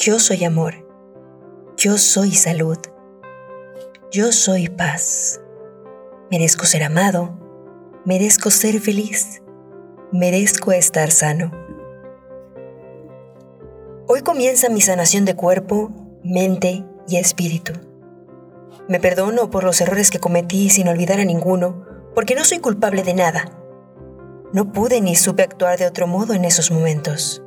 Yo soy amor. Yo soy salud. Yo soy paz. Merezco ser amado. Merezco ser feliz. Merezco estar sano. Hoy comienza mi sanación de cuerpo, mente y espíritu. Me perdono por los errores que cometí sin olvidar a ninguno, porque no soy culpable de nada. No pude ni supe actuar de otro modo en esos momentos.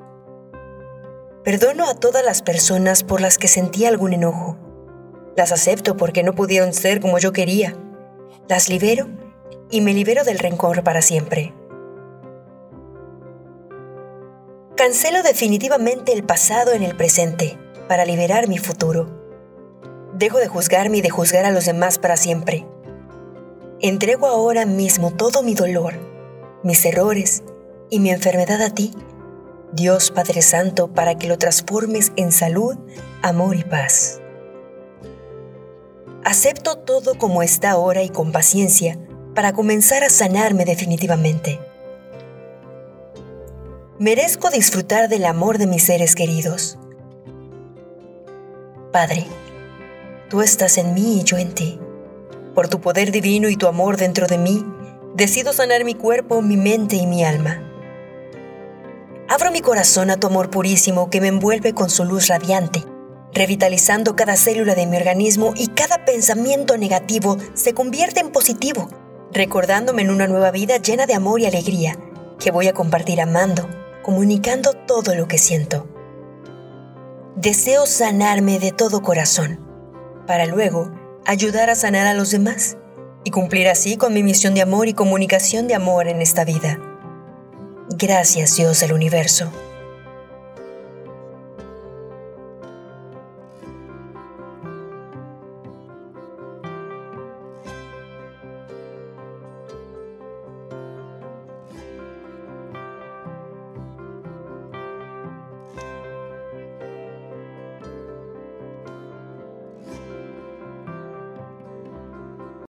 Perdono a todas las personas por las que sentí algún enojo. Las acepto porque no pudieron ser como yo quería. Las libero y me libero del rencor para siempre. Cancelo definitivamente el pasado en el presente para liberar mi futuro. Dejo de juzgarme y de juzgar a los demás para siempre. Entrego ahora mismo todo mi dolor, mis errores y mi enfermedad a ti Dios Padre Santo, para que lo transformes en salud, amor y paz. Acepto todo como está ahora y con paciencia para comenzar a sanarme definitivamente. Merezco disfrutar del amor de mis seres queridos. Padre, tú estás en mí y yo en ti. Por tu poder divino y tu amor dentro de mí, decido sanar mi cuerpo, mi mente y mi alma. Abro mi corazón a tu amor purísimo que me envuelve con su luz radiante, revitalizando cada célula de mi organismo y cada pensamiento negativo se convierte en positivo, recordándome en una nueva vida llena de amor y alegría que voy a compartir amando, comunicando todo lo que siento. Deseo sanarme de todo corazón, para luego ayudar a sanar a los demás y cumplir así con mi misión de amor y comunicación de amor en esta vida. Gracias Dios del universo